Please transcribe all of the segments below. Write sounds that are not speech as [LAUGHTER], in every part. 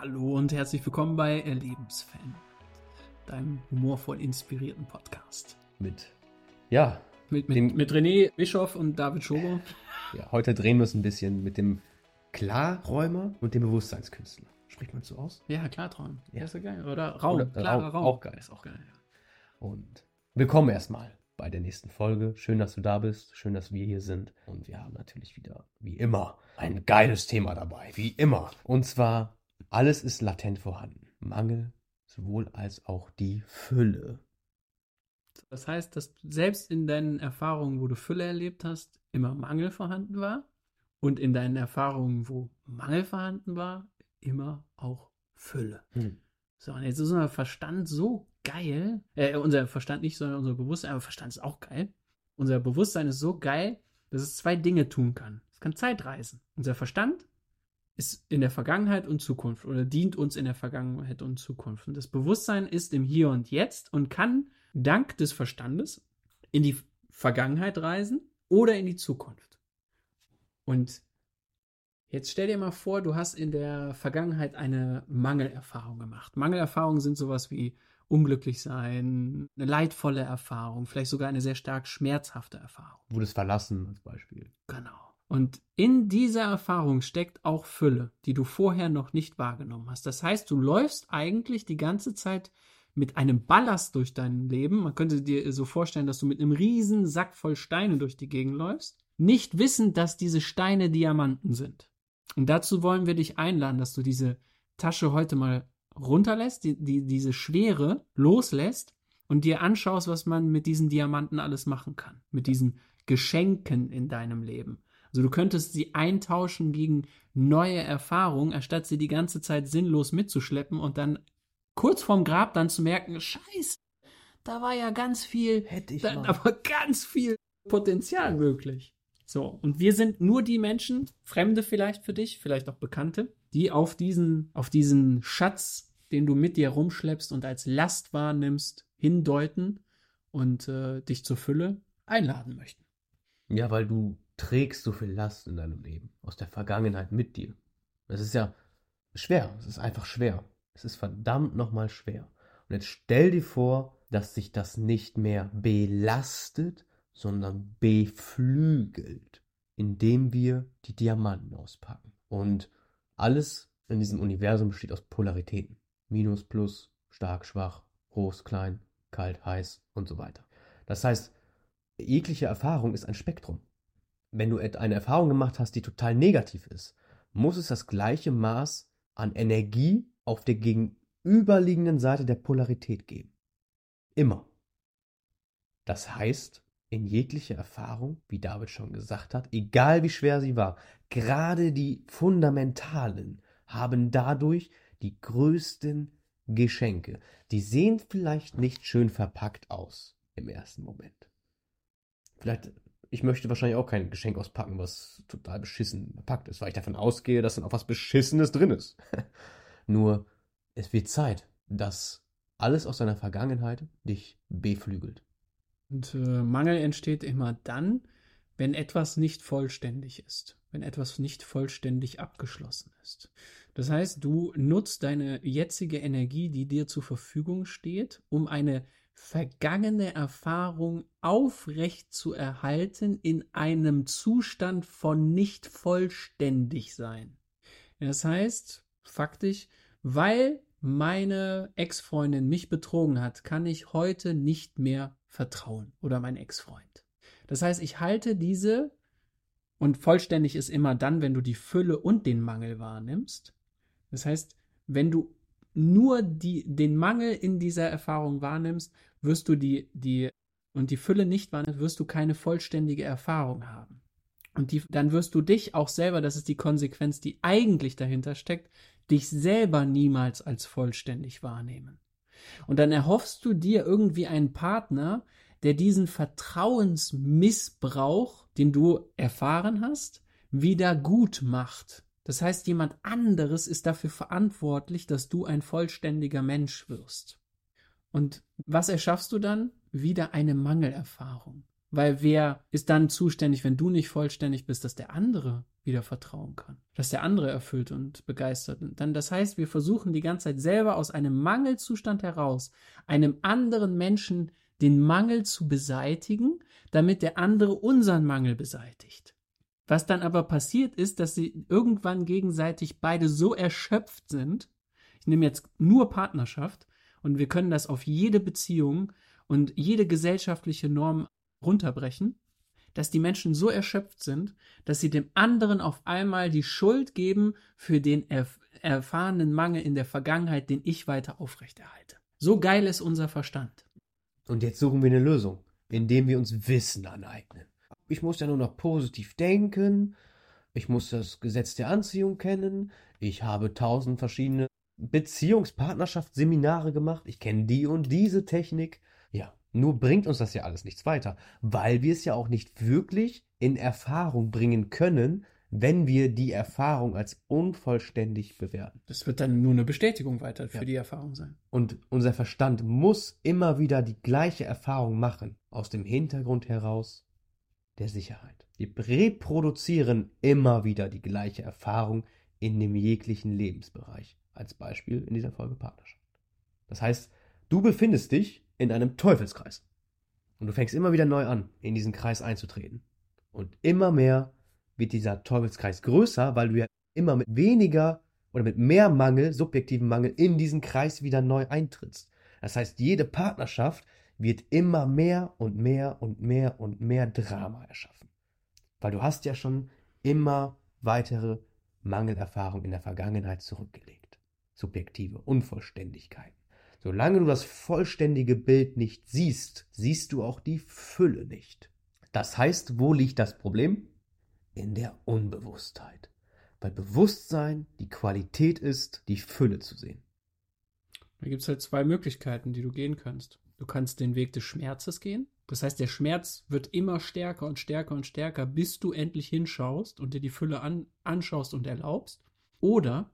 Hallo und herzlich willkommen bei Erlebensfan, deinem humorvoll inspirierten Podcast. Mit, ja, Mit, mit, Dem- mit René Bischoff und David Schober. ja, heute drehen wir es ein bisschen mit dem Klarräumer und dem Bewusstseinskünstler. Spricht man so aus? Ja, Klartraum. Ja. Ja, ist ja geil. Oder Raum. Oder klarer Raum, Raum. auch geil. Ist auch geil. Ja. Und willkommen erstmal bei der nächsten Folge. Schön, dass du da bist. Schön, dass wir hier sind. Und wir haben natürlich wieder, wie immer, ein geiles Thema dabei. Wie immer. Und zwar, alles ist latent vorhanden. Mangel sowohl als auch die Fülle. Das heißt, dass selbst in deinen Erfahrungen, wo du Fülle erlebt hast, immer Mangel vorhanden war. Und in deinen Erfahrungen, wo Mangel vorhanden war, immer auch Fülle. Hm. So, und jetzt ist unser Verstand so geil. Äh, unser Verstand nicht, sondern unser Bewusstsein, aber Verstand ist auch geil. Unser Bewusstsein ist so geil, dass es zwei Dinge tun kann. Es kann Zeit reisen. Unser Verstand ist in der Vergangenheit und Zukunft oder dient uns in der Vergangenheit und Zukunft. Und das Bewusstsein ist im Hier und Jetzt und kann dank des Verstandes in die Vergangenheit reisen oder in die Zukunft. Und jetzt stell dir mal vor, du hast in der Vergangenheit eine Mangelerfahrung gemacht. Mangelerfahrungen sind sowas wie unglücklich sein, eine leidvolle Erfahrung, vielleicht sogar eine sehr stark schmerzhafte Erfahrung. Wurdest verlassen als Beispiel. Genau. Und in dieser Erfahrung steckt auch Fülle, die du vorher noch nicht wahrgenommen hast. Das heißt, du läufst eigentlich die ganze Zeit mit einem Ballast durch dein Leben. Man könnte dir so vorstellen, dass du mit einem riesen Sack voll Steine durch die Gegend läufst, nicht wissend, dass diese Steine Diamanten sind. Und dazu wollen wir dich einladen, dass du diese Tasche heute mal runterlässt, die, die, diese Schwere loslässt und dir anschaust, was man mit diesen Diamanten alles machen kann. Mit diesen Geschenken in deinem Leben. Also du könntest sie eintauschen gegen neue Erfahrungen, anstatt sie die ganze Zeit sinnlos mitzuschleppen und dann kurz vorm Grab dann zu merken, scheiße, da war ja ganz viel, Hätte ich da, mal. da war ganz viel Potenzial möglich. So, und wir sind nur die Menschen, Fremde vielleicht für dich, vielleicht auch Bekannte, die auf diesen, auf diesen Schatz, den du mit dir rumschleppst und als Last wahrnimmst, hindeuten und äh, dich zur Fülle einladen möchten. Ja, weil du trägst so viel Last in deinem Leben aus der Vergangenheit mit dir. Das ist ja schwer. Es ist einfach schwer. Es ist verdammt nochmal schwer. Und jetzt stell dir vor, dass sich das nicht mehr belastet, sondern beflügelt, indem wir die Diamanten auspacken. Und alles in diesem Universum besteht aus Polaritäten. Minus, Plus, stark, schwach, groß, klein, kalt, heiß und so weiter. Das heißt, jegliche Erfahrung ist ein Spektrum. Wenn du eine Erfahrung gemacht hast, die total negativ ist, muss es das gleiche Maß an Energie auf der gegenüberliegenden Seite der Polarität geben. Immer. Das heißt, in jeglicher Erfahrung, wie David schon gesagt hat, egal wie schwer sie war, gerade die fundamentalen haben dadurch die größten Geschenke. Die sehen vielleicht nicht schön verpackt aus im ersten Moment. Vielleicht, ich möchte wahrscheinlich auch kein Geschenk auspacken, was total beschissen verpackt ist, weil ich davon ausgehe, dass dann auch was Beschissenes drin ist. [LAUGHS] Nur, es wird Zeit, dass alles aus deiner Vergangenheit dich beflügelt. Und äh, Mangel entsteht immer dann, wenn etwas nicht vollständig ist, wenn etwas nicht vollständig abgeschlossen ist. Das heißt, du nutzt deine jetzige Energie, die dir zur Verfügung steht, um eine vergangene Erfahrung aufrecht zu erhalten in einem Zustand von nicht vollständig sein. Das heißt, faktisch, weil meine Ex-Freundin mich betrogen hat, kann ich heute nicht mehr vertrauen oder mein Ex-Freund. Das heißt, ich halte diese und vollständig ist immer dann, wenn du die Fülle und den Mangel wahrnimmst. Das heißt, wenn du nur die, den Mangel in dieser Erfahrung wahrnimmst, wirst du die, die und die Fülle nicht wahrnimmst, wirst du keine vollständige Erfahrung haben. Und die, dann wirst du dich auch selber, das ist die Konsequenz, die eigentlich dahinter steckt, dich selber niemals als vollständig wahrnehmen. Und dann erhoffst du dir irgendwie einen Partner, der diesen Vertrauensmissbrauch, den du erfahren hast, wieder gut macht. Das heißt, jemand anderes ist dafür verantwortlich, dass du ein vollständiger Mensch wirst. Und was erschaffst du dann? Wieder eine Mangelerfahrung. Weil wer ist dann zuständig, wenn du nicht vollständig bist, dass der andere wieder vertrauen kann, dass der andere erfüllt und begeistert. Und dann, das heißt, wir versuchen die ganze Zeit selber aus einem Mangelzustand heraus, einem anderen Menschen den Mangel zu beseitigen, damit der andere unseren Mangel beseitigt. Was dann aber passiert ist, dass sie irgendwann gegenseitig beide so erschöpft sind, ich nehme jetzt nur Partnerschaft und wir können das auf jede Beziehung und jede gesellschaftliche Norm runterbrechen, dass die Menschen so erschöpft sind, dass sie dem anderen auf einmal die Schuld geben für den erf erfahrenen Mangel in der Vergangenheit, den ich weiter aufrechterhalte. So geil ist unser Verstand. Und jetzt suchen wir eine Lösung, indem wir uns Wissen aneignen. Ich muss ja nur noch positiv denken, ich muss das Gesetz der Anziehung kennen, ich habe tausend verschiedene Beziehungspartnerschaftsseminare gemacht, ich kenne die und diese Technik. Ja, nur bringt uns das ja alles nichts weiter, weil wir es ja auch nicht wirklich in Erfahrung bringen können, wenn wir die Erfahrung als unvollständig bewerten. Das wird dann nur eine Bestätigung weiter für ja. die Erfahrung sein. Und unser Verstand muss immer wieder die gleiche Erfahrung machen, aus dem Hintergrund heraus der Sicherheit. Wir reproduzieren immer wieder die gleiche Erfahrung in dem jeglichen Lebensbereich. Als Beispiel in dieser Folge Partnerschaft. Das heißt, du befindest dich in einem Teufelskreis. Und du fängst immer wieder neu an, in diesen Kreis einzutreten. Und immer mehr wird dieser Teufelskreis größer, weil du ja immer mit weniger oder mit mehr Mangel, subjektiven Mangel, in diesen Kreis wieder neu eintrittst. Das heißt, jede Partnerschaft wird immer mehr und mehr und mehr und mehr Drama erschaffen. Weil du hast ja schon immer weitere Mangelerfahrungen in der Vergangenheit zurückgelegt. Subjektive Unvollständigkeiten. Solange du das vollständige Bild nicht siehst, siehst du auch die Fülle nicht. Das heißt, wo liegt das Problem? In der Unbewusstheit. Weil Bewusstsein die Qualität ist, die Fülle zu sehen. Da gibt es halt zwei Möglichkeiten, die du gehen kannst. Du kannst den Weg des Schmerzes gehen. Das heißt, der Schmerz wird immer stärker und stärker und stärker, bis du endlich hinschaust und dir die Fülle an, anschaust und erlaubst. Oder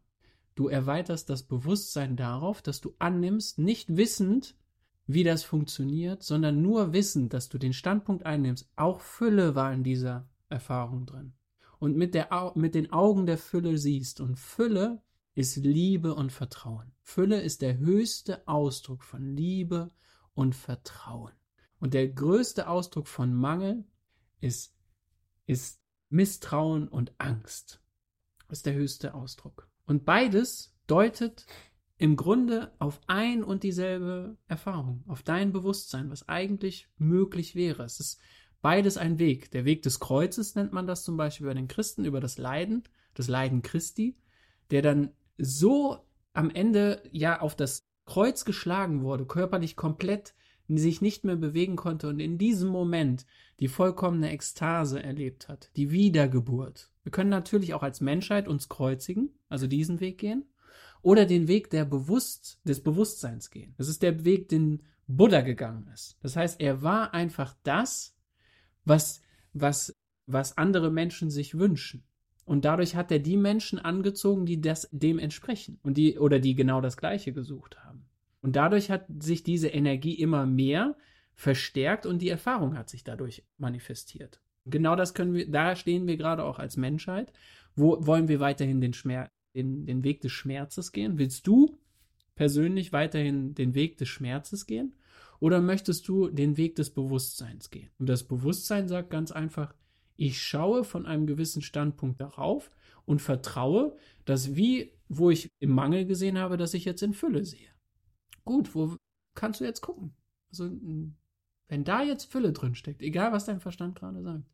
Du erweiterst das Bewusstsein darauf, dass du annimmst, nicht wissend, wie das funktioniert, sondern nur wissend, dass du den Standpunkt einnimmst. Auch Fülle war in dieser Erfahrung drin. Und mit, der, mit den Augen der Fülle siehst. Und Fülle ist Liebe und Vertrauen. Fülle ist der höchste Ausdruck von Liebe und Vertrauen. Und der größte Ausdruck von Mangel ist, ist Misstrauen und Angst. Das ist der höchste Ausdruck. Und beides deutet im Grunde auf ein und dieselbe Erfahrung, auf dein Bewusstsein, was eigentlich möglich wäre. Es ist beides ein Weg. Der Weg des Kreuzes nennt man das zum Beispiel bei den Christen, über das Leiden, das Leiden Christi, der dann so am Ende ja auf das Kreuz geschlagen wurde, körperlich komplett sich nicht mehr bewegen konnte und in diesem Moment die vollkommene Ekstase erlebt hat, die Wiedergeburt. Wir können natürlich auch als Menschheit uns kreuzigen, also diesen Weg gehen, oder den Weg der Bewusst, des Bewusstseins gehen. Das ist der Weg, den Buddha gegangen ist. Das heißt, er war einfach das, was, was, was andere Menschen sich wünschen. Und dadurch hat er die Menschen angezogen, die das dem entsprechen und die oder die genau das Gleiche gesucht haben. Und dadurch hat sich diese Energie immer mehr verstärkt und die Erfahrung hat sich dadurch manifestiert. Genau das können wir, da stehen wir gerade auch als Menschheit. Wo wollen wir weiterhin den, Schmerz, den, den Weg des Schmerzes gehen? Willst du persönlich weiterhin den Weg des Schmerzes gehen? Oder möchtest du den Weg des Bewusstseins gehen? Und das Bewusstsein sagt ganz einfach, ich schaue von einem gewissen Standpunkt darauf und vertraue, dass wie, wo ich im Mangel gesehen habe, dass ich jetzt in Fülle sehe. Gut, wo kannst du jetzt gucken? Also, wenn da jetzt Fülle drin steckt, egal was dein Verstand gerade sagt,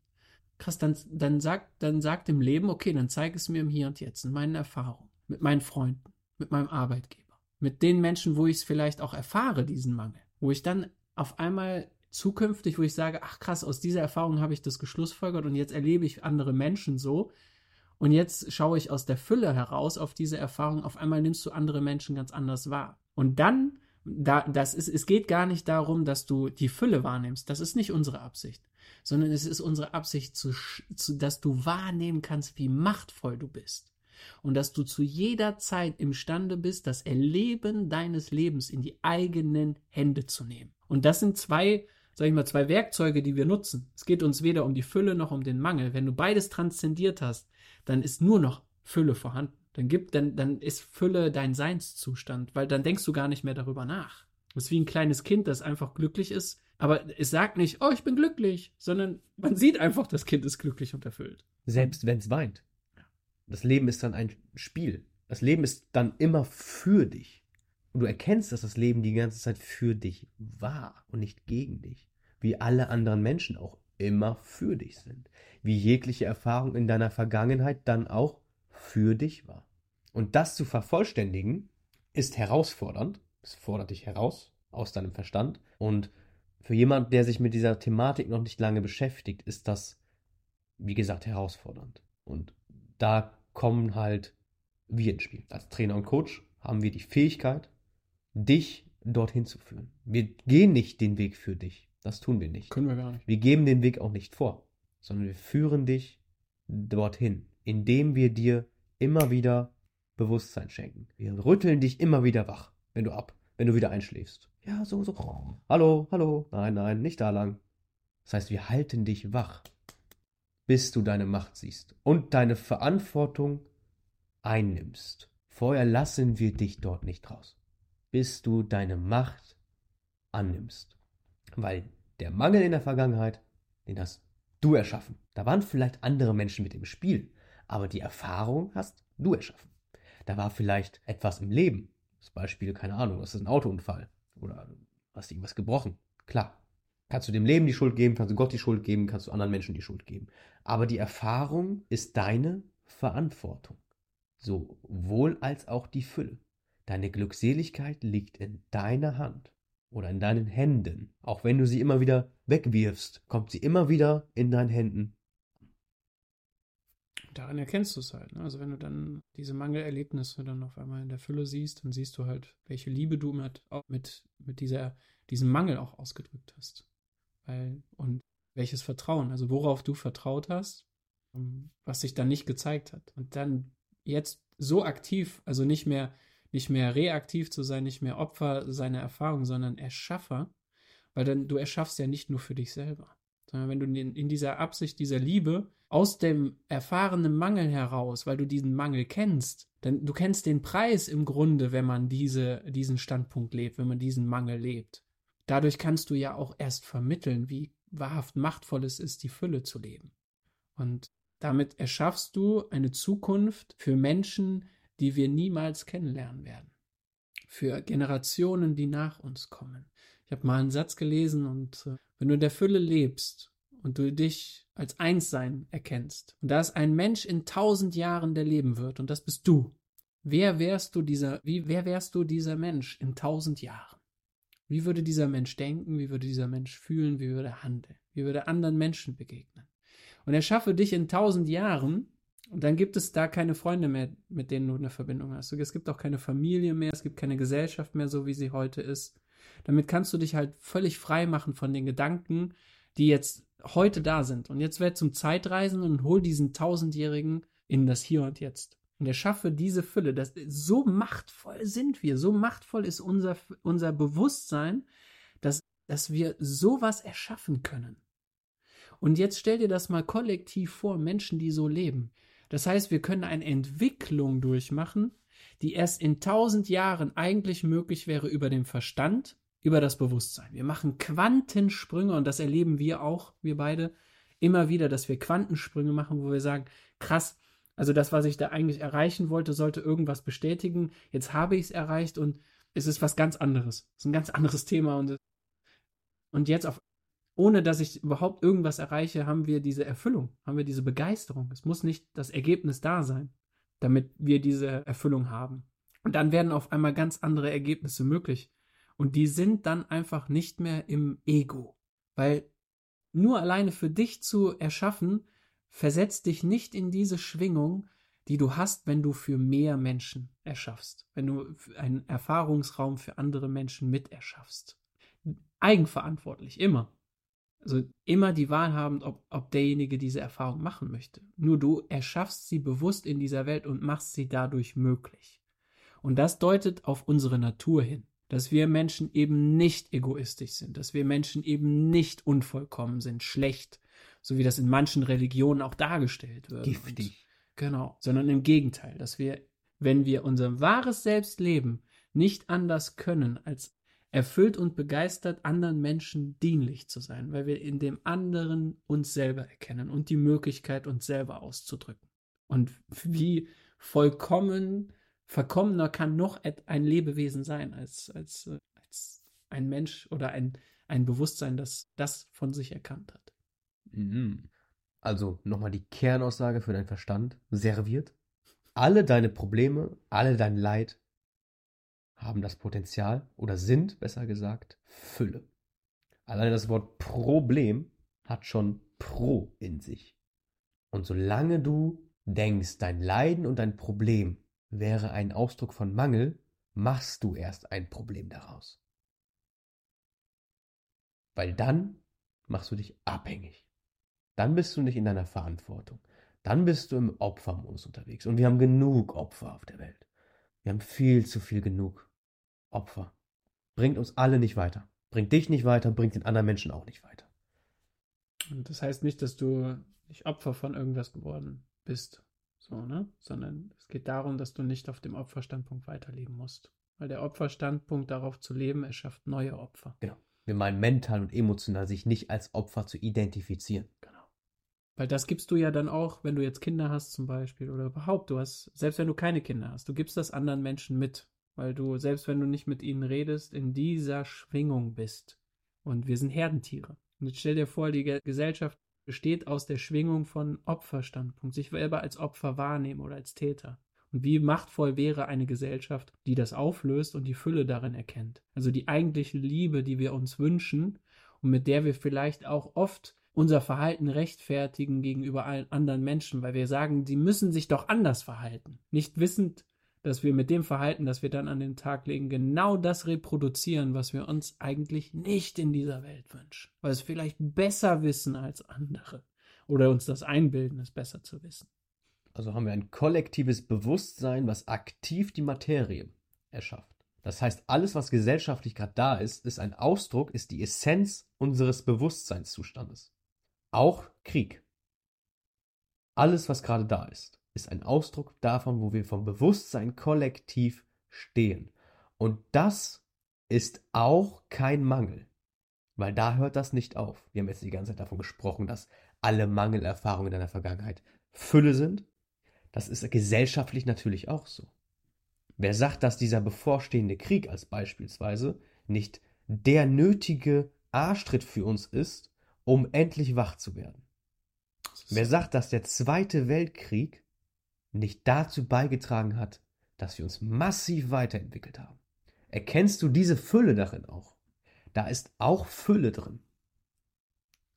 krass, dann, dann, sagt, dann sagt dem Leben, okay, dann zeig es mir im Hier und Jetzt, in meinen Erfahrungen, mit meinen Freunden, mit meinem Arbeitgeber, mit den Menschen, wo ich es vielleicht auch erfahre, diesen Mangel, wo ich dann auf einmal zukünftig, wo ich sage, ach krass, aus dieser Erfahrung habe ich das geschlussfolgert und jetzt erlebe ich andere Menschen so, und jetzt schaue ich aus der Fülle heraus auf diese Erfahrung. Auf einmal nimmst du andere Menschen ganz anders wahr. Und dann, da, das ist, es geht gar nicht darum, dass du die Fülle wahrnimmst. Das ist nicht unsere Absicht. Sondern es ist unsere Absicht, zu, zu, dass du wahrnehmen kannst, wie machtvoll du bist. Und dass du zu jeder Zeit imstande bist, das Erleben deines Lebens in die eigenen Hände zu nehmen. Und das sind zwei sag ich mal, zwei Werkzeuge, die wir nutzen. Es geht uns weder um die Fülle noch um den Mangel. Wenn du beides transzendiert hast, dann ist nur noch Fülle vorhanden. Dann gibt, dann, dann ist Fülle dein Seinszustand, weil dann denkst du gar nicht mehr darüber nach. Das ist wie ein kleines Kind, das einfach glücklich ist, aber es sagt nicht, oh, ich bin glücklich, sondern man sieht einfach, das Kind ist glücklich und erfüllt. Selbst wenn es weint. Das Leben ist dann ein Spiel. Das Leben ist dann immer für dich. Und du erkennst, dass das Leben die ganze Zeit für dich war und nicht gegen dich. Wie alle anderen Menschen auch immer für dich sind. Wie jegliche Erfahrung in deiner Vergangenheit dann auch für dich war. Und das zu vervollständigen, ist herausfordernd. Es fordert dich heraus aus deinem Verstand. Und für jemand, der sich mit dieser Thematik noch nicht lange beschäftigt, ist das, wie gesagt, herausfordernd. Und da kommen halt wir ins Spiel. Als Trainer und Coach haben wir die Fähigkeit, dich dorthin zu führen. Wir gehen nicht den Weg für dich. Das tun wir nicht. Können wir gar nicht. Wir geben den Weg auch nicht vor, sondern wir führen dich dorthin, indem wir dir immer wieder Bewusstsein schenken. Wir rütteln dich immer wieder wach, wenn du ab, wenn du wieder einschläfst. Ja, so, so. Hallo, hallo. Nein, nein, nicht da lang. Das heißt, wir halten dich wach, bis du deine Macht siehst und deine Verantwortung einnimmst. Vorher lassen wir dich dort nicht raus, bis du deine Macht annimmst. Weil der Mangel in der Vergangenheit, den hast du erschaffen. Da waren vielleicht andere Menschen mit im Spiel, aber die Erfahrung hast du erschaffen. Da war vielleicht etwas im Leben. Das Beispiel, keine Ahnung, das ist ein Autounfall oder hast irgendwas gebrochen. Klar. Kannst du dem Leben die Schuld geben, kannst du Gott die Schuld geben, kannst du anderen Menschen die Schuld geben. Aber die Erfahrung ist deine Verantwortung sowohl als auch die Fülle. Deine Glückseligkeit liegt in deiner Hand oder in deinen Händen. Auch wenn du sie immer wieder wegwirfst, kommt sie immer wieder in deinen Händen. Daran erkennst du es halt. Ne? Also wenn du dann diese Mangelerlebnisse dann auf einmal in der Fülle siehst, dann siehst du halt, welche Liebe du mit, mit, mit dieser, diesem Mangel auch ausgedrückt hast. Weil, und welches Vertrauen, also worauf du vertraut hast, ähm, was sich dann nicht gezeigt hat. Und dann jetzt so aktiv, also nicht mehr, nicht mehr reaktiv zu sein, nicht mehr Opfer seiner Erfahrung, sondern Erschaffer, weil dann du erschaffst ja nicht nur für dich selber, wenn du in, in dieser Absicht, dieser Liebe aus dem erfahrenen Mangel heraus, weil du diesen Mangel kennst, denn du kennst den Preis im Grunde, wenn man diese, diesen Standpunkt lebt, wenn man diesen Mangel lebt. Dadurch kannst du ja auch erst vermitteln, wie wahrhaft machtvoll es ist, die Fülle zu leben. Und damit erschaffst du eine Zukunft für Menschen, die wir niemals kennenlernen werden. Für Generationen, die nach uns kommen. Ich habe mal einen Satz gelesen und äh, wenn du in der Fülle lebst und du dich als Einssein erkennst und da ist ein Mensch in tausend Jahren, der leben wird und das bist du. Wer wärst du dieser, wie, wer wärst du dieser Mensch in tausend Jahren? Wie würde dieser Mensch denken? Wie würde dieser Mensch fühlen? Wie würde er handeln? Wie würde er anderen Menschen begegnen? und erschaffe dich in tausend Jahren und dann gibt es da keine Freunde mehr, mit denen du eine Verbindung hast. Es gibt auch keine Familie mehr, es gibt keine Gesellschaft mehr, so wie sie heute ist. Damit kannst du dich halt völlig frei machen von den Gedanken, die jetzt heute da sind. Und jetzt werd zum Zeitreisen und hol diesen Tausendjährigen in das Hier und Jetzt. Und erschaffe diese Fülle. Das, so machtvoll sind wir, so machtvoll ist unser, unser Bewusstsein, dass, dass wir sowas erschaffen können. Und jetzt stell dir das mal kollektiv vor, Menschen, die so leben. Das heißt, wir können eine Entwicklung durchmachen, die erst in tausend Jahren eigentlich möglich wäre über den Verstand, über das Bewusstsein. Wir machen Quantensprünge und das erleben wir auch, wir beide, immer wieder, dass wir Quantensprünge machen, wo wir sagen, krass, also das, was ich da eigentlich erreichen wollte, sollte irgendwas bestätigen. Jetzt habe ich es erreicht und es ist was ganz anderes. Es ist ein ganz anderes Thema und, und jetzt auf ohne dass ich überhaupt irgendwas erreiche, haben wir diese Erfüllung, haben wir diese Begeisterung. Es muss nicht das Ergebnis da sein, damit wir diese Erfüllung haben. Und dann werden auf einmal ganz andere Ergebnisse möglich. Und die sind dann einfach nicht mehr im Ego. Weil nur alleine für dich zu erschaffen, versetzt dich nicht in diese Schwingung, die du hast, wenn du für mehr Menschen erschaffst, wenn du einen Erfahrungsraum für andere Menschen mit erschaffst. Eigenverantwortlich, immer. Also immer die Wahl haben, ob, ob derjenige diese Erfahrung machen möchte. Nur du erschaffst sie bewusst in dieser Welt und machst sie dadurch möglich. Und das deutet auf unsere Natur hin. dass wir Menschen eben nicht egoistisch sind, dass wir Menschen eben nicht unvollkommen sind, schlecht, so wie das in manchen Religionen auch dargestellt wird. Giftig. Und, genau, sondern im Gegenteil, dass wir, wenn wir unser wahres Selbst leben, nicht anders können, als erfüllt und begeistert anderen Menschen dienlich zu sein, weil wir in dem anderen uns selber erkennen und die Möglichkeit, uns selber auszudrücken. Und wie vollkommen, verkommener kann noch ein Lebewesen sein als, als, als ein Mensch oder ein, ein Bewusstsein, das das von sich erkannt hat. Mhm. Also nochmal die Kernaussage für deinen Verstand serviert. Alle deine Probleme, alle dein Leid haben das Potenzial oder sind, besser gesagt, Fülle. Alleine das Wort Problem hat schon Pro in sich. Und solange du denkst, dein Leiden und dein Problem wäre ein Ausdruck von Mangel, machst du erst ein Problem daraus. Weil dann machst du dich abhängig. Dann bist du nicht in deiner Verantwortung. Dann bist du im Opfermodus unterwegs. Und wir haben genug Opfer auf der Welt. Wir haben viel zu viel genug. Opfer. Bringt uns alle nicht weiter. Bringt dich nicht weiter, bringt den anderen Menschen auch nicht weiter. Und das heißt nicht, dass du nicht Opfer von irgendwas geworden bist, so, ne? Sondern es geht darum, dass du nicht auf dem Opferstandpunkt weiterleben musst. Weil der Opferstandpunkt darauf zu leben, erschafft neue Opfer. Genau. Wir meinen mental und emotional sich nicht als Opfer zu identifizieren. Genau. Weil das gibst du ja dann auch, wenn du jetzt Kinder hast zum Beispiel oder überhaupt, du hast, selbst wenn du keine Kinder hast, du gibst das anderen Menschen mit weil du, selbst wenn du nicht mit ihnen redest, in dieser Schwingung bist. Und wir sind Herdentiere. Und jetzt stell dir vor, die Gesellschaft besteht aus der Schwingung von Opferstandpunkt, sich selber als Opfer wahrnehmen oder als Täter. Und wie machtvoll wäre eine Gesellschaft, die das auflöst und die Fülle darin erkennt. Also die eigentliche Liebe, die wir uns wünschen und mit der wir vielleicht auch oft unser Verhalten rechtfertigen gegenüber allen anderen Menschen, weil wir sagen, sie müssen sich doch anders verhalten. Nicht wissend, dass wir mit dem Verhalten, das wir dann an den Tag legen, genau das reproduzieren, was wir uns eigentlich nicht in dieser Welt wünschen. Weil es vielleicht besser wissen als andere. Oder uns das einbilden, es besser zu wissen. Also haben wir ein kollektives Bewusstsein, was aktiv die Materie erschafft. Das heißt, alles, was gesellschaftlich gerade da ist, ist ein Ausdruck, ist die Essenz unseres Bewusstseinszustandes. Auch Krieg. Alles, was gerade da ist ist ein Ausdruck davon, wo wir vom Bewusstsein kollektiv stehen. Und das ist auch kein Mangel, weil da hört das nicht auf. Wir haben jetzt die ganze Zeit davon gesprochen, dass alle Mangelerfahrungen in der Vergangenheit Fülle sind. Das ist gesellschaftlich natürlich auch so. Wer sagt, dass dieser bevorstehende Krieg als beispielsweise nicht der nötige Arschtritt für uns ist, um endlich wach zu werden? Wer sagt, dass der Zweite Weltkrieg nicht dazu beigetragen hat, dass wir uns massiv weiterentwickelt haben. Erkennst du diese Fülle darin auch? Da ist auch Fülle drin.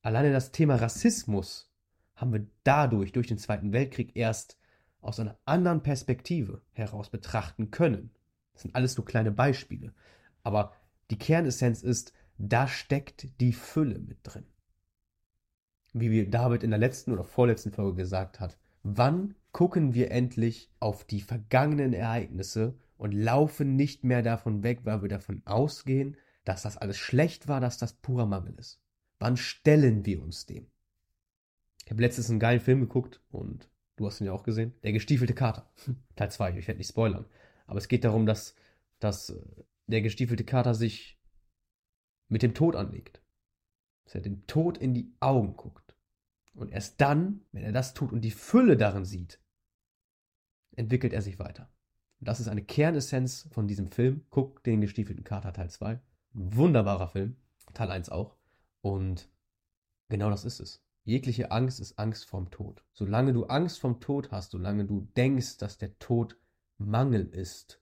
Alleine das Thema Rassismus haben wir dadurch, durch den Zweiten Weltkrieg, erst aus einer anderen Perspektive heraus betrachten können. Das sind alles nur kleine Beispiele. Aber die Kernessenz ist, da steckt die Fülle mit drin. Wie David in der letzten oder vorletzten Folge gesagt hat, wann gucken wir endlich auf die vergangenen Ereignisse und laufen nicht mehr davon weg, weil wir davon ausgehen, dass das alles schlecht war, dass das purer Mangel ist. Wann stellen wir uns dem? Ich habe letztens einen geilen Film geguckt und du hast ihn ja auch gesehen. Der gestiefelte Kater. [LAUGHS] Teil 2, ich werde nicht spoilern. Aber es geht darum, dass, dass äh, der gestiefelte Kater sich mit dem Tod anlegt. Dass er dem Tod in die Augen guckt. Und erst dann, wenn er das tut und die Fülle darin sieht, entwickelt er sich weiter. Und das ist eine Kernessenz von diesem Film. Guck den gestiefelten Kater Teil 2. Ein wunderbarer Film. Teil 1 auch. Und genau das ist es. Jegliche Angst ist Angst vorm Tod. Solange du Angst vorm Tod hast, solange du denkst, dass der Tod Mangel ist,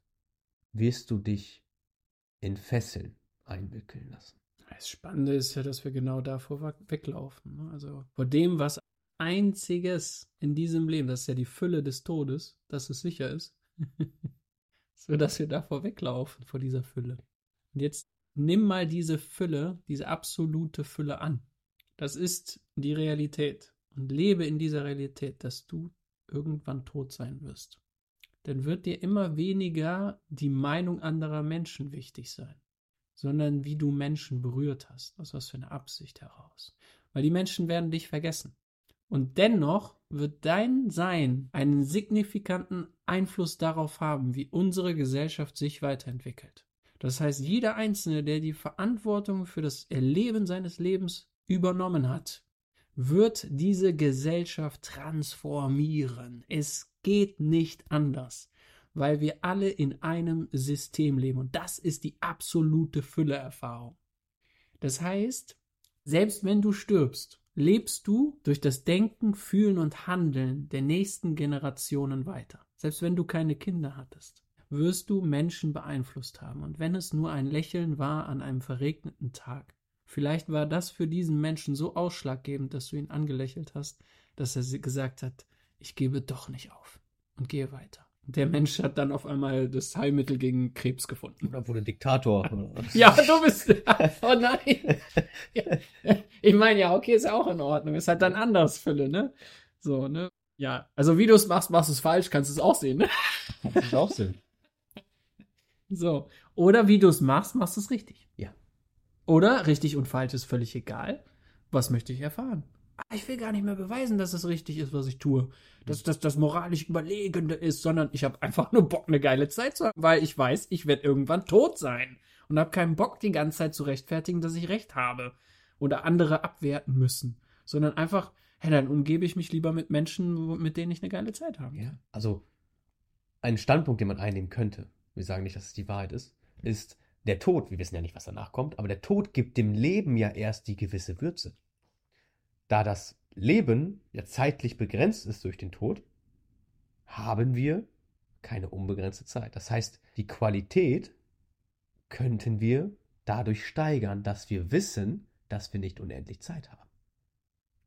wirst du dich in Fesseln einwickeln lassen. Das Spannende ist ja, dass wir genau davor weglaufen. Ne? Also vor dem, was einziges in diesem Leben, das ist ja die Fülle des Todes, dass es sicher ist, [LAUGHS] so dass wir davor weglaufen, vor dieser Fülle. Und jetzt nimm mal diese Fülle, diese absolute Fülle an. Das ist die Realität. Und lebe in dieser Realität, dass du irgendwann tot sein wirst. Dann wird dir immer weniger die Meinung anderer Menschen wichtig sein. Sondern wie du Menschen berührt hast, aus was für einer Absicht heraus. Weil die Menschen werden dich vergessen. Und dennoch wird dein Sein einen signifikanten Einfluss darauf haben, wie unsere Gesellschaft sich weiterentwickelt. Das heißt, jeder Einzelne, der die Verantwortung für das Erleben seines Lebens übernommen hat, wird diese Gesellschaft transformieren. Es geht nicht anders, weil wir alle in einem System leben und das ist die absolute Fülleerfahrung. Das heißt, selbst wenn du stirbst, lebst du durch das Denken, Fühlen und Handeln der nächsten Generationen weiter. Selbst wenn du keine Kinder hattest, wirst du Menschen beeinflusst haben. Und wenn es nur ein Lächeln war an einem verregneten Tag, vielleicht war das für diesen Menschen so ausschlaggebend, dass du ihn angelächelt hast, dass er gesagt hat, ich gebe doch nicht auf und gehe weiter. Der Mensch hat dann auf einmal das Heilmittel gegen Krebs gefunden. Oder wurde Diktator. [LAUGHS] ja, du bist. [LAUGHS] Oh nein. Ich meine, ja, okay, ist ja auch in Ordnung. Ist halt dann anders, Fülle, ne? So, ne? Ja, also wie du es machst, machst du es falsch, kannst du es auch sehen, ne? Kannst du es auch sehen. [LAUGHS] So. Oder wie du es machst, machst du es richtig. Ja. Oder richtig und falsch ist völlig egal. Was möchte ich erfahren? Ah, ich will gar nicht mehr beweisen, dass es richtig ist, was ich tue. Dass das das moralisch Überlegende ist, sondern ich habe einfach nur Bock, eine geile Zeit zu haben, weil ich weiß, ich werde irgendwann tot sein. Und habe keinen Bock, die ganze Zeit zu rechtfertigen, dass ich recht habe. Oder andere abwerten müssen. Sondern einfach, hey, dann umgebe ich mich lieber mit Menschen, mit denen ich eine geile Zeit habe. Ja. Also, ein Standpunkt, den man einnehmen könnte, wir sagen nicht, dass es die Wahrheit ist, ist der Tod. Wir wissen ja nicht, was danach kommt, aber der Tod gibt dem Leben ja erst die gewisse Würze. Da das Leben ja zeitlich begrenzt ist durch den Tod, haben wir keine unbegrenzte Zeit. Das heißt, die Qualität könnten wir dadurch steigern, dass wir wissen, dass wir nicht unendlich Zeit haben.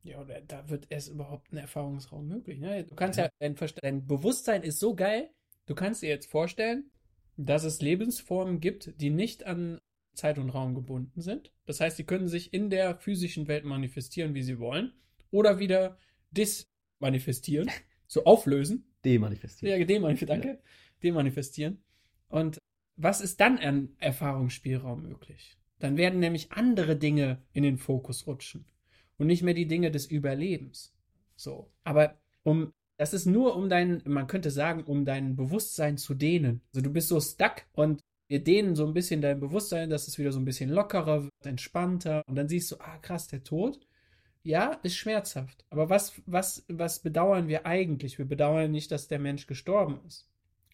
Ja, da wird erst überhaupt ein Erfahrungsraum möglich. Ne? Du kannst ja, ja dein, dein Bewusstsein ist so geil, du kannst dir jetzt vorstellen, dass es Lebensformen gibt, die nicht an Zeit und Raum gebunden sind. Das heißt, sie können sich in der physischen Welt manifestieren, wie sie wollen, oder wieder dismanifestieren, [LAUGHS] so auflösen. Demanifestieren. Ja, demanifestieren, danke. Ja. Demanifestieren. Und was ist dann an Erfahrungsspielraum möglich? Dann werden nämlich andere Dinge in den Fokus rutschen und nicht mehr die Dinge des Überlebens. So. Aber um das ist nur um dein, man könnte sagen, um dein Bewusstsein zu dehnen. Also du bist so stuck und wir dehnen so ein bisschen dein Bewusstsein, dass es wieder so ein bisschen lockerer wird, entspannter. Und dann siehst du, ah krass, der Tod. Ja, ist schmerzhaft. Aber was, was, was bedauern wir eigentlich? Wir bedauern nicht, dass der Mensch gestorben ist,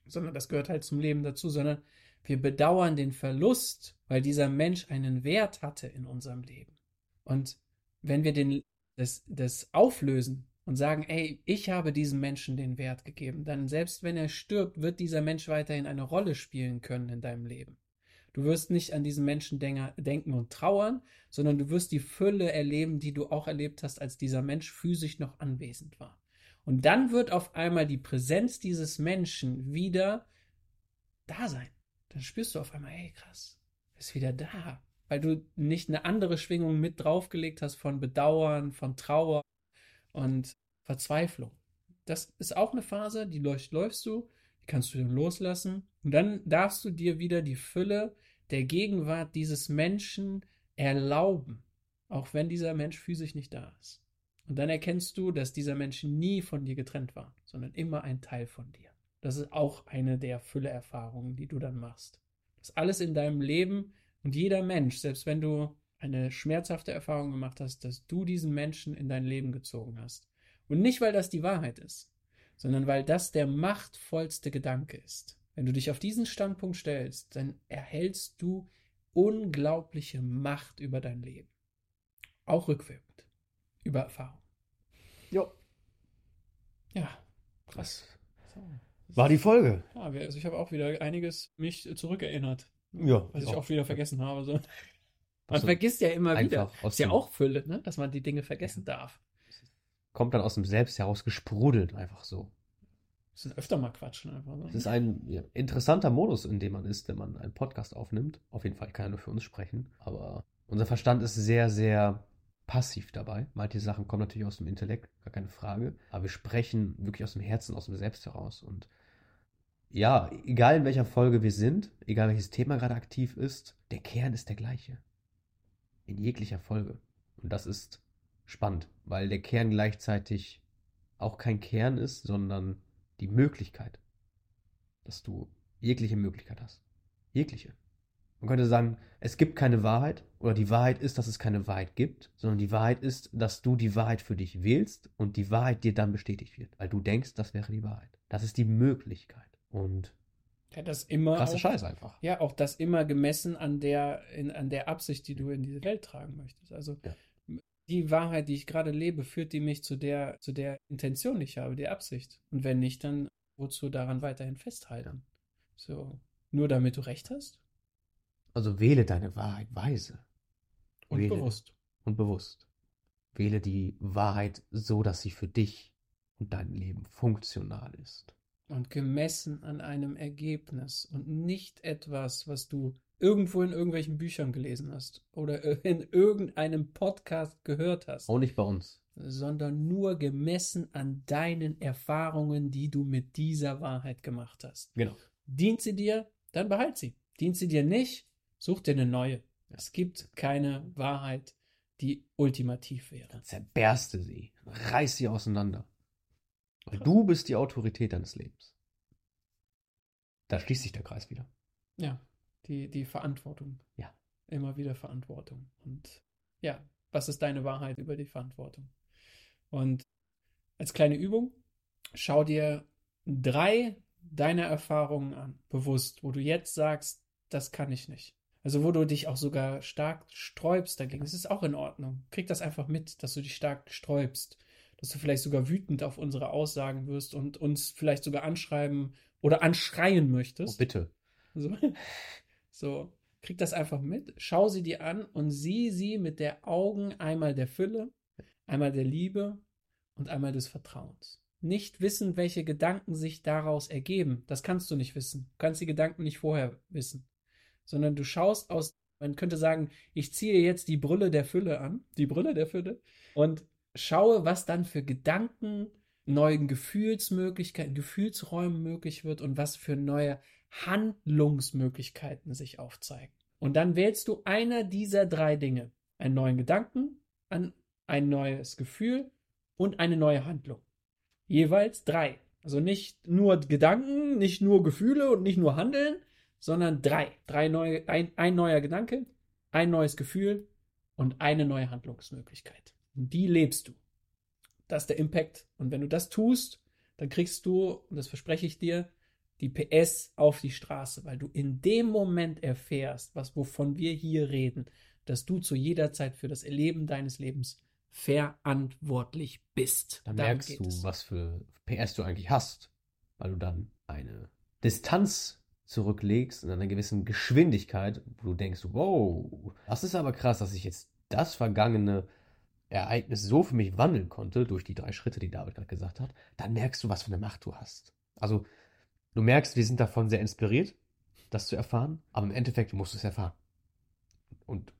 sondern das gehört halt zum Leben dazu, sondern wir bedauern den Verlust, weil dieser Mensch einen Wert hatte in unserem Leben. Und wenn wir den, das, das auflösen, und sagen, ey, ich habe diesem Menschen den Wert gegeben, dann selbst wenn er stirbt, wird dieser Mensch weiterhin eine Rolle spielen können in deinem Leben. Du wirst nicht an diesen Menschen denken und trauern, sondern du wirst die Fülle erleben, die du auch erlebt hast, als dieser Mensch physisch noch anwesend war. Und dann wird auf einmal die Präsenz dieses Menschen wieder da sein. Dann spürst du auf einmal, hey, krass, ist wieder da. Weil du nicht eine andere Schwingung mit draufgelegt hast von Bedauern, von Trauer, und Verzweiflung. Das ist auch eine Phase, die läufst, du, die kannst du dann loslassen und dann darfst du dir wieder die Fülle der Gegenwart dieses Menschen erlauben, auch wenn dieser Mensch physisch nicht da ist. Und dann erkennst du, dass dieser Mensch nie von dir getrennt war, sondern immer ein Teil von dir. Das ist auch eine der Fülleerfahrungen, die du dann machst. Das alles in deinem Leben und jeder Mensch, selbst wenn du eine schmerzhafte Erfahrung gemacht hast, dass du diesen Menschen in dein Leben gezogen hast. Und nicht, weil das die Wahrheit ist, sondern weil das der machtvollste Gedanke ist. Wenn du dich auf diesen Standpunkt stellst, dann erhältst du unglaubliche Macht über dein Leben. Auch rückwirkend. Über Erfahrung. Jo. Ja, krass. War die Folge. Ja, also ich habe auch wieder einiges mich zurückerinnert. Ja. Was ich auch, wieder vergessen habe. So. Man also vergisst ja immer wieder. Ist ja auch Fülle, ne? dass man die Dinge vergessen ja. darf. Kommt dann aus dem Selbst heraus gesprudelt, einfach so. Das ist öfter mal quatschen einfach. Es ist ein ja, interessanter Modus, in dem man ist, wenn man einen Podcast aufnimmt. Auf jeden Fall kann er nur für uns sprechen. Aber unser Verstand ist sehr, sehr passiv dabei. Manche Sachen kommen natürlich aus dem Intellekt, gar keine Frage. Aber wir sprechen wirklich aus dem Herzen, aus dem Selbst heraus. Und ja, egal in welcher Folge wir sind, egal welches Thema gerade aktiv ist, der Kern ist der gleiche. In jeglicher Folge. Und das ist spannend, weil der Kern gleichzeitig auch kein Kern ist, sondern die Möglichkeit, dass du jegliche Möglichkeit hast. Jegliche. Man könnte sagen, es gibt keine Wahrheit oder die Wahrheit ist, dass es keine Wahrheit gibt, sondern die Wahrheit ist, dass du die Wahrheit für dich wählst und die Wahrheit dir dann bestätigt wird, weil du denkst, das wäre die Wahrheit. Das ist die Möglichkeit. Und ja, das immer krasser Scheiß einfach. Ja, auch das immer gemessen an der, in, an der Absicht, die du in diese Welt tragen möchtest. Also Ja. die Wahrheit, die ich gerade lebe, führt die mich zu der, zu der Intention, die ich habe, die Absicht. Und wenn nicht, dann wozu daran weiterhin festhalten? So, nur damit du recht hast Also wähle deine Wahrheit weise und Wähle. bewusst. und bewusst. Wähle die Wahrheit so, dass sie für dich und dein Leben funktional ist. Und gemessen an einem Ergebnis und nicht etwas, was du irgendwo in irgendwelchen Büchern gelesen hast oder [LAUGHS] in irgendeinem Podcast gehört hast. Auch nicht bei uns. sondern nur gemessen an deinen Erfahrungen, die du mit dieser Wahrheit gemacht hast. Genau. Dient sie dir, dann behalt sie. Dient sie dir nicht, such dir eine neue. Es gibt keine Wahrheit, die ultimativ wäre. Zerberste sie. Reiß sie auseinander. Du bist die Autorität deines Lebens. Da schließt sich der Kreis wieder. Ja, die, die Verantwortung. Ja. Immer wieder Verantwortung. Und ja, was ist deine Wahrheit über die Verantwortung? Und als kleine Übung, schau dir drei deiner Erfahrungen an, bewusst, wo du jetzt sagst, das kann ich nicht. Also wo du dich auch sogar stark sträubst dagegen. Das ist auch in Ordnung. Krieg das einfach mit, dass du dich stark sträubst. Dass du vielleicht sogar wütend auf unsere Aussagen wirst und uns vielleicht sogar anschreiben oder anschreien Oh, möchtest. bitte. So. [LAUGHS] so, krieg das einfach mit, schau sie dir an und sieh sie mit der Augen einmal der Fülle, einmal der Liebe und einmal des Vertrauens. Nicht wissen, welche Gedanken sich daraus ergeben, das kannst du nicht wissen. Du kannst die Gedanken nicht vorher wissen, sondern du schaust aus, man könnte sagen, ich ziehe jetzt die Brille der Fülle an, die Brille der Fülle und schaue, was dann für Gedanken, neuen Gefühlsmöglichkeiten, Gefühlsräumen möglich wird und was für neue Handlungsmöglichkeiten sich aufzeigen. Und dann wählst du einer dieser drei Dinge. Einen neuen Gedanken, ein, neues Gefühl und eine neue Handlung. Jeweils drei. Also nicht nur Gedanken, nicht nur Gefühle und nicht nur Handeln, sondern drei. Drei neue, ein, ein neuer Gedanke, ein neues Gefühl und eine neue Handlungsmöglichkeit. Und die lebst du. Das ist der Impact. Und wenn du das tust, dann kriegst du, und das verspreche ich dir, die PS auf die Straße, weil du in dem Moment erfährst, was wovon wir hier reden, dass du zu jeder Zeit für das Erleben deines Lebens verantwortlich bist. Dann Darum merkst du, es. was für PS du eigentlich hast, weil du dann eine Distanz zurücklegst in einer gewissen Geschwindigkeit, wo du denkst, wow, das ist aber krass, dass ich jetzt das vergangene Ereignis so für mich wandeln konnte, durch die drei Schritte, die David gerade gesagt hat, dann merkst du, was für eine Macht du hast. Also, du merkst, wir sind davon sehr inspiriert, das zu erfahren, aber im Endeffekt musst du es erfahren. Und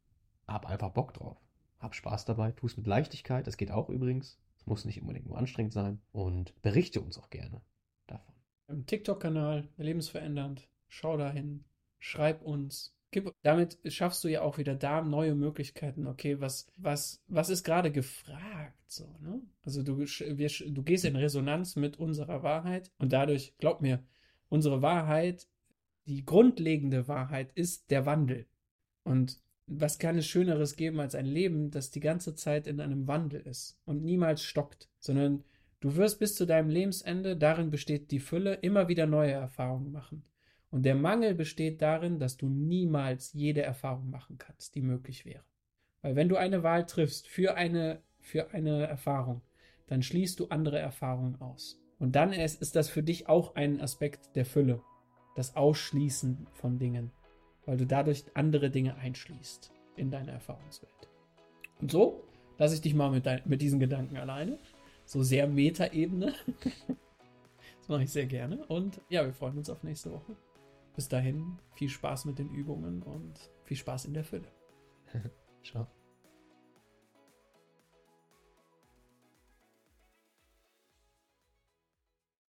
hab einfach Bock drauf. Hab Spaß dabei, tu es mit Leichtigkeit, das geht auch übrigens. Es muss nicht unbedingt nur anstrengend sein. Und berichte uns auch gerne davon. Im TikTok-Kanal, lebensverändernd, schau dahin, schreib uns. Gib, damit schaffst du ja auch wieder da neue Möglichkeiten. Okay, was, was, was ist gerade gefragt? So, ne? Also du, wir, du gehst in Resonanz mit unserer Wahrheit und dadurch, glaub mir, unsere Wahrheit, die grundlegende Wahrheit ist der Wandel. Und was kann es Schöneres geben als ein Leben, das die ganze Zeit in einem Wandel ist und niemals stockt, sondern Du wirst bis zu deinem Lebensende, darin besteht die Fülle, immer wieder neue Erfahrungen machen. Und der Mangel besteht darin, dass du niemals jede Erfahrung machen kannst, die möglich wäre. Weil wenn du eine Wahl triffst für eine, für eine Erfahrung, dann schließt du andere Erfahrungen aus. Und dann ist, ist das für dich auch ein Aspekt der Fülle, das Ausschließen von Dingen, weil du dadurch andere Dinge einschließt in deine Erfahrungswelt. Und so lasse ich dich mal mit, dein, mit diesen Gedanken alleine so sehr Metaebene. [LAUGHS] das mache ich sehr gerne. Und ja, wir freuen uns auf nächste Woche. Bis dahin, viel Spaß mit den Übungen und viel Spaß in der Fülle. [LAUGHS] Ciao.